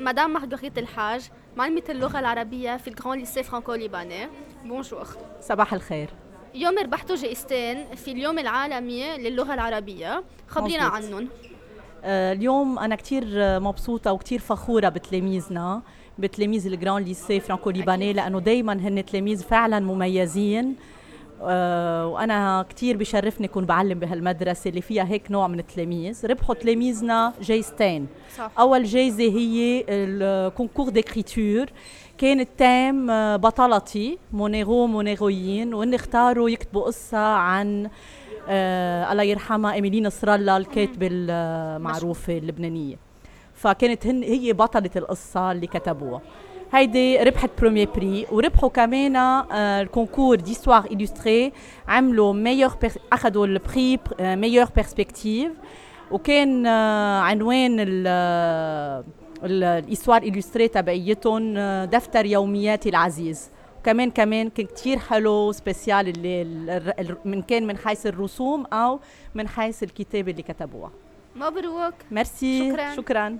مدام مارغريت الحاج معلمة اللغة العربية في ال Grand Lycée Franco-Libanais bonjour صباح الخير. اليوم ربحتوا جائزتين في اليوم العالمي للغة العربية. خبرينا. عنهم. آه، اليوم أنا كتير مبسوطة وكتير فخورة بتلاميذنا بتلاميذ ال Grand Lycée Franco-Libanais لأنه دايما هن تلاميذ فعلا مميزين. آه، وأنا كتير بشرفني أكون بعلم بهالمدرسة اللي فيها هيك نوع من التلاميذ. ربحوا تلاميذنا جايزتين صح. أول جايزة هي الكونكور ديكريتور كانت تام آه، بطلتي. مونيرو مونيرويين. وإن اختاروا يكتبوا قصة عن آه الله يرحمها إيميلي نصر الله الكاتبة المعروفة اللبنانية. فكانت هن هي بطلة القصة اللي كتبوها. هيدي ربحت بروميير بري وربحوا كمان الكونكور ديستوار إلوستري عملوا ميور أخذوا البري ميور بيرسبكتيف وكان عنوان ال ال histoire illustrée تبعيتهم دفتر يومياتي العزيز كمان كمان كان كتير حلو spécial اللي ال- ال- من كان من حيث الرسوم أو من حيث الكتابه اللي كتبوها مبروك ميرسي شكراً. شكرا